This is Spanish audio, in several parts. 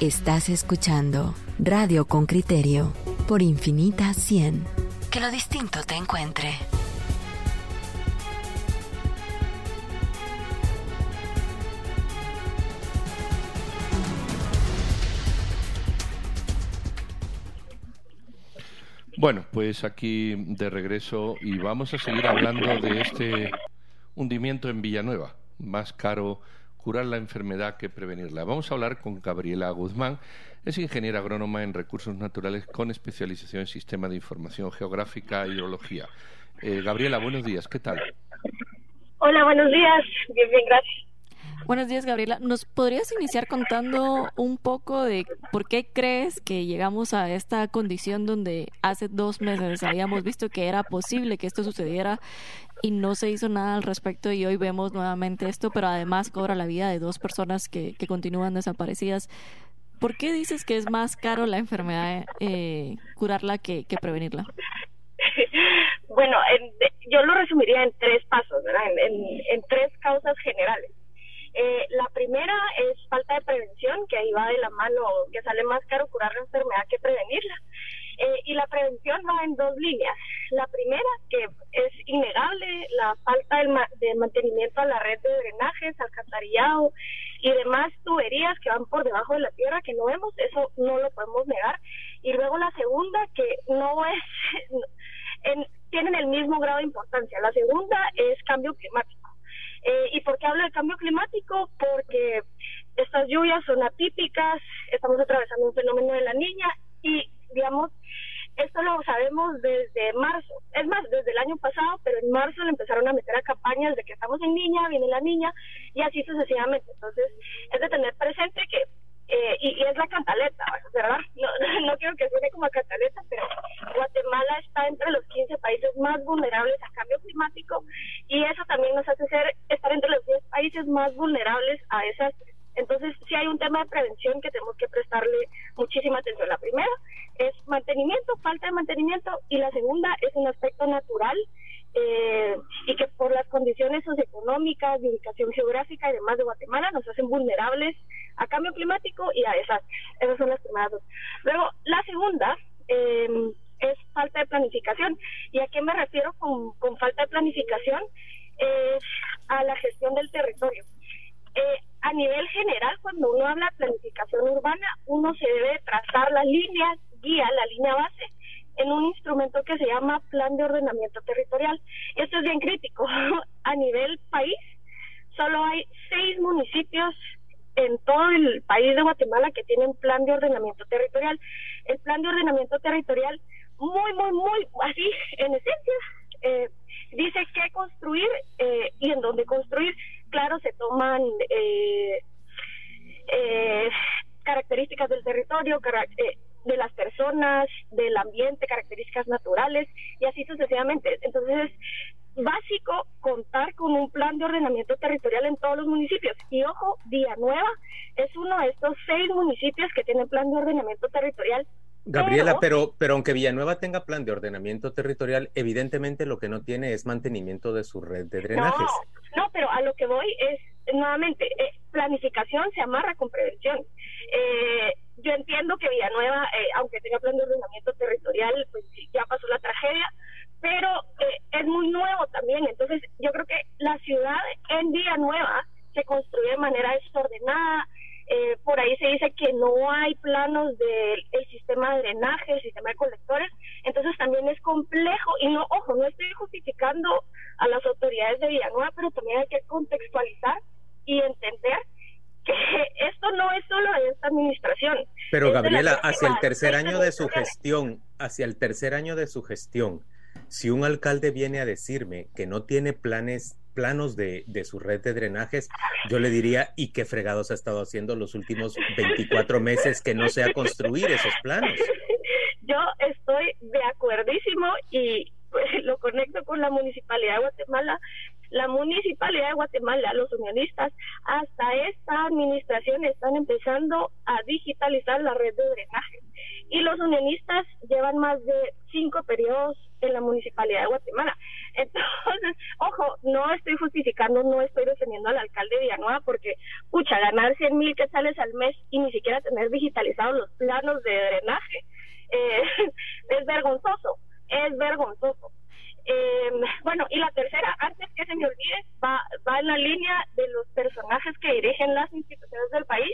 Estás escuchando Radio con Criterio por Infinita 100. Que lo distinto te encuentre. Bueno, pues aquí de regreso y vamos a seguir hablando de este hundimiento en Villanueva, más caro curar la enfermedad que prevenirla. Vamos a hablar con Gabriela Guzmán, es ingeniera agrónoma en recursos naturales con especialización en sistema de información geográfica e hidrología. Eh, Gabriela, buenos días, ¿qué tal? Hola, buenos días, bien, gracias. Buenos días, Gabriela. ¿Nos podrías iniciar contando un poco de por qué crees que llegamos a esta condición donde hace dos meses habíamos visto que era posible que esto sucediera y no se hizo nada al respecto y hoy vemos nuevamente esto, pero además cobra la vida de dos personas que, que continúan desaparecidas? ¿Por qué dices que es más caro la enfermedad eh, curarla que, que prevenirla? Bueno, yo lo resumiría en tres pasos, ¿verdad? En, en tres causas generales. Eh, la primera es falta de prevención, que ahí va de la mano, que sale más caro curar la enfermedad que prevenirla. Eh, y la prevención va en dos líneas. La primera, que es innegable, la falta de, mantenimiento a la red de drenajes, alcantarillado y demás tuberías que van por debajo de la tierra que no vemos, eso no lo podemos negar. Y luego la segunda, que no es, en, tienen el mismo grado de importancia. La segunda es cambio climático. Eh, ¿Y por qué hablo de cambio climático? Porque estas lluvias son atípicas, estamos atravesando un fenómeno de la niña y, digamos, esto lo sabemos desde marzo. Es más, desde el año pasado, pero en marzo le empezaron a meter a campañas de que estamos en niña, viene la niña, y así sucesivamente. Entonces, es de tener presente que eh, y, es la cantaleta, ¿verdad? No, no quiero que suene como cantaleta, pero Guatemala está entre los 15 países más vulnerables a cambio climático y eso también nos hace ser estar entre los 10 países más vulnerables a esas. Entonces, sí hay un tema de prevención que tenemos que prestarle muchísima atención. La primera es mantenimiento, falta de mantenimiento, y la segunda es un aspecto natural eh, y que por las condiciones socioeconómicas, de ubicación geográfica y demás de Guatemala nos hacen vulnerables a cambio climático y a esas. Esas son las primeras dos. Luego, la segunda em, es falta de planificación. ¿Y a qué me refiero con, con falta de planificación? Es a la gestión del territorio. Eh, a nivel general, cuando uno habla de planificación urbana, uno se debe trazar las líneas guía, la línea base, en un instrumento que se llama Plan de Ordenamiento Territorial. Esto es bien crítico. A nivel país, solo hay seis municipios en todo el país de Guatemala que tienen plan de ordenamiento territorial. El plan de ordenamiento territorial, muy, muy, muy, así, en esencia, eh, dice qué construir eh, y en dónde construir. Claro, se toman eh, características del territorio, de las personas, del ambiente, características naturales y así sucesivamente. Entonces es básico contar con un plan de ordenamiento territorial en todos los municipios. Y ojo, Villanueva es uno de estos seis municipios que tienen plan de ordenamiento territorial. Gabriela, pero, pero aunque Villanueva tenga plan de ordenamiento territorial, evidentemente lo que no tiene es mantenimiento de su red de drenajes. No, no pero a lo que voy es, nuevamente, eh, planificación se amarra con prevención. Eh, yo entiendo que Villanueva, eh, aunque tenga plan de ordenamiento territorial, pues ya pasó la tragedia, pero eh, es muy nuevo también. Entonces, yo creo que la ciudad en Villanueva se construye de manera desordenada. Eh, por ahí se dice que no hay planos del sistema de drenaje, el sistema de colectores. Entonces, también es complejo. Y no, ojo, no estoy justificando a las autoridades de Villanueva, pero también hay que contextualizar y entender que esto no es solo de esta administración. Pero Gabriela, hacia el tercer año de su gestión, hacia el tercer año de su gestión, si un alcalde viene a decirme que no tiene planes, planos de, de su red de drenajes, yo le diría, ¿y qué fregados ha estado haciendo los últimos 24 meses que no sea construir esos planos? Yo estoy de acuerdísimo y pues, lo conecto con la Municipalidad de Guatemala la Municipalidad de Guatemala, los unionistas, hasta esta administración están empezando a digitalizar la red de drenaje. Y los unionistas llevan más de cinco periodos en la municipalidad de Guatemala. Entonces, ojo, no estoy justificando, no estoy defendiendo al alcalde de Villanueva porque, pucha, ganar 100 mil quetzales al mes y ni siquiera tener digitalizados los planos de drenaje eh, es vergonzoso, es vergonzoso. Eh, bueno, y la tercera, antes que se me olvide, va, va en la línea de los personajes que dirigen las instituciones del país.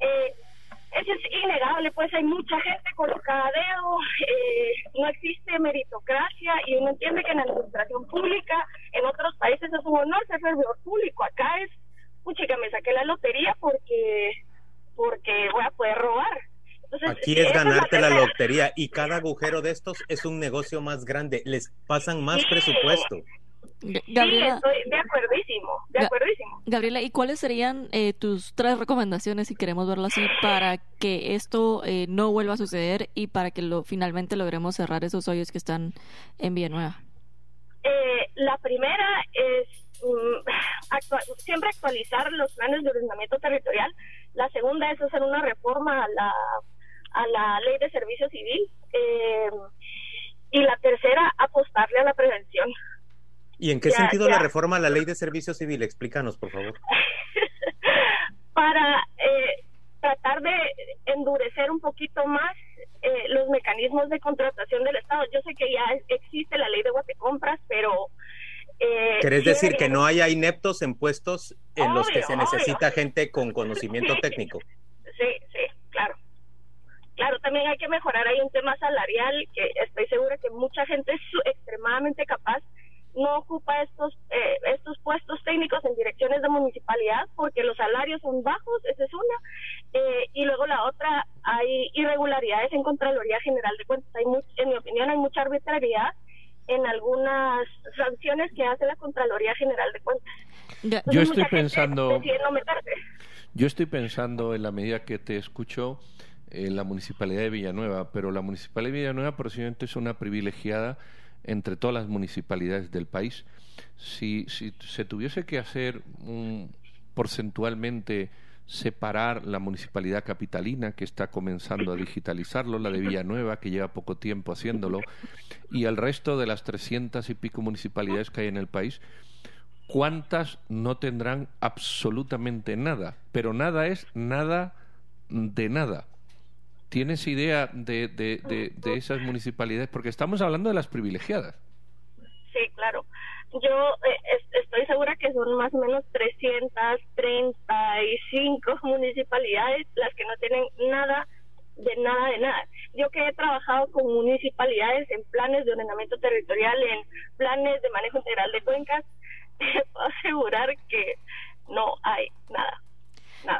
Eh, eso es innegable, pues hay mucha gente colocada a dedo, eh, no existe meritocracia y uno entiende que en la administración pública, en otros países es un honor ser servidor público, acá es, pucha, me saqué la lotería porque, porque voy a poder robar. Aquí es ganarte la, lotería y cada agujero de estos es un negocio más grande, les pasan más presupuesto. Gabriela, sí, estoy de acuerdísimo, de acuerdísimo. Gabriela, ¿y cuáles serían eh, tus tres recomendaciones, si queremos verlo así, para que esto eh, no vuelva a suceder y para que lo finalmente logremos cerrar esos hoyos que están en Villanueva? Eh, la primera es mm, siempre actualizar los planes de ordenamiento territorial. La segunda es hacer una reforma a la, a la ley de servicio civil. Eh, y la tercera, apostarle a la prevención. ¿Y en qué sentido la reforma a la ley de servicio civil? Explícanos, por favor. Para eh, tratar de endurecer un poquito más eh, los mecanismos de contratación del Estado. Yo sé que ya existe la ley de guatecompras, pero... Eh, ¿Querés decir que no haya ineptos en puestos en los que se necesita gente con conocimiento técnico? Sí, sí, claro. Claro, también hay que mejorar ahí un tema salarial, que estoy segura que mucha gente es extremadamente capaz no ocupa estos eh, estos puestos técnicos en direcciones de municipalidad porque los salarios son bajos, esa es una, eh, y luego la otra, hay irregularidades en Contraloría General de Cuentas. Hay en mi opinión, hay mucha arbitrariedad en algunas sanciones que hace la Contraloría General de Cuentas. yo estoy pensando... Yo estoy pensando en la medida que te escucho en la Municipalidad de Villanueva, pero la Municipalidad de Villanueva posiblemente es una privilegiada entre todas las municipalidades del país. Si, se tuviese que hacer un, porcentualmente separar la municipalidad capitalina, que está comenzando a digitalizarlo, la de Villanueva, que lleva poco tiempo haciéndolo, y el resto de las trescientas y pico municipalidades que hay en el país, ¿cuántas no tendrán absolutamente nada? Pero nada es nada de nada. ¿Tienes idea de, de, de, esas municipalidades? Porque estamos hablando de las privilegiadas. Sí, claro. Yo eh, estoy segura que son más o menos 335 municipalidades las que no tienen nada de nada de nada. Yo que he trabajado con municipalidades en planes de ordenamiento territorial, en planes de manejo integral de cuencas, te puedo asegurar que no hay nada.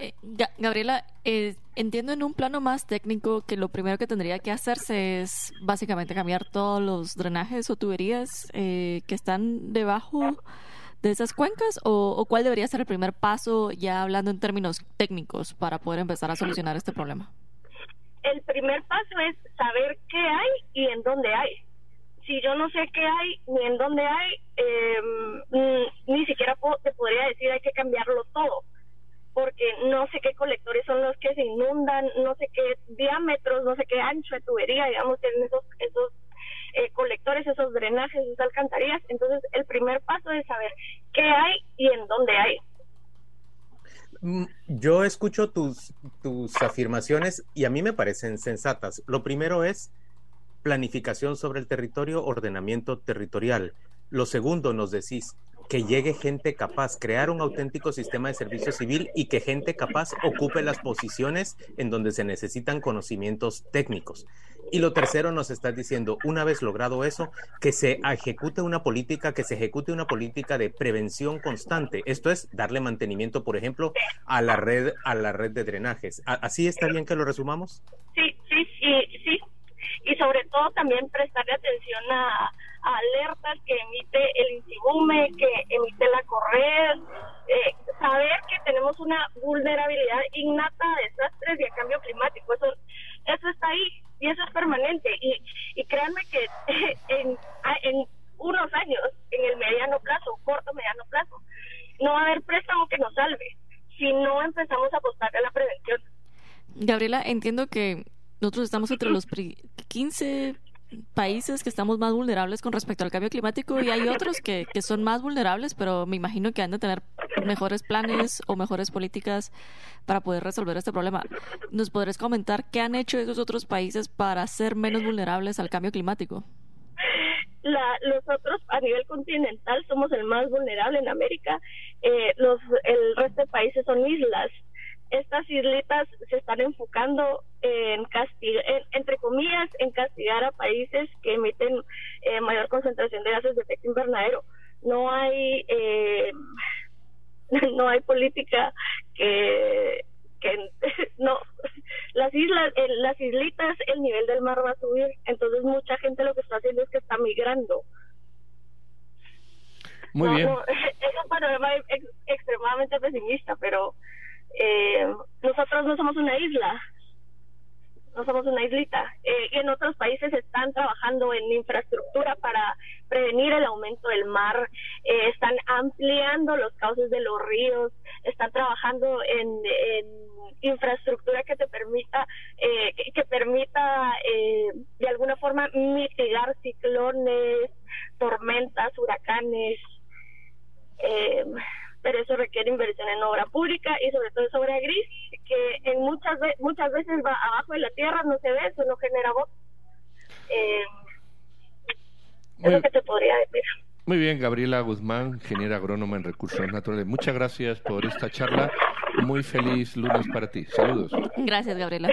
Eh, Gabriela, eh, entiendo en un plano más técnico que lo primero que tendría que hacerse es básicamente cambiar todos los drenajes o tuberías eh, que están debajo de esas cuencas o, cuál debería ser el primer paso ya hablando en términos técnicos para poder empezar a solucionar este problema. El primer paso es saber qué hay y en dónde hay. Si yo no sé qué hay ni en dónde hay, em, ni siquiera te podría decir hay que cambiarlo todo porque no sé qué colectores son los que se inundan, no sé qué diámetros, no sé qué ancho de tubería, digamos, tienen esos, esos eh, colectores, esos drenajes, esas alcantarillas. Entonces, el primer paso es saber qué hay y en dónde hay. Mm, yo escucho tus, tus afirmaciones y a mí me parecen sensatas. Lo primero es planificación sobre el territorio, ordenamiento territorial. Lo segundo, nos decís, que llegue gente capaz, crear un auténtico sistema de servicio civil y que gente capaz ocupe las posiciones en donde se necesitan conocimientos técnicos. Y lo tercero nos estás diciendo, una vez logrado eso, que se ejecute una política, que se ejecute una política de prevención constante. Esto es darle mantenimiento, por ejemplo, a la red, a la red de drenajes. ¿Así está bien que lo resumamos? Sí, sí, sí, sí. Y sobre todo también prestarle atención a, alertas que emite el INSIBUME, que emite la CORRED, eh, saber que tenemos una vulnerabilidad innata a desastres y a cambio climático. Eso, eso está ahí y eso es permanente. Y, y créanme que en, en unos años, en el mediano plazo, corto mediano plazo, no va a haber préstamo que nos salve si no empezamos a apostar a la prevención. Gabriela, entiendo que nosotros estamos entre los 15 países que estamos más vulnerables con respecto al cambio climático y hay otros que, que son más vulnerables, pero me imagino que han de tener mejores planes o mejores políticas para poder resolver este problema. ¿Nos podrías comentar qué han hecho esos otros países para ser menos vulnerables al cambio climático? La, los otros a nivel continental somos el más vulnerable en América. Eh, los, el resto de países son islas estas islitas se están enfocando en castigar, entre comillas, en castigar a países que emiten eh, mayor concentración de gases de efecto invernadero. No hay eh, no hay política que que no las islas las islitas el nivel del mar va a subir. Entonces mucha gente lo que está haciendo es que está migrando. Muy bien. es un panorama extremadamente pesimista pero eh, nosotros no somos una isla, no somos una islita. Eh, y en otros países están trabajando en infraestructura para prevenir el aumento del mar, eh, están ampliando los cauces de los ríos, están trabajando en, infraestructura que te permita, eh, que, permita eh, de alguna forma mitigar ciclones, tormentas, huracanes. Pero eso requiere inversión en obra pública y sobre todo es obra gris, que en muchas, muchas veces va abajo de la tierra, no se ve, eso no genera voz. Eh, es lo que te podría decir. Muy bien, Gabriela Guzmán, ingeniera agrónoma en recursos naturales. Muchas gracias por esta charla. Muy feliz lunes para ti. Saludos. Gracias, Gabriela.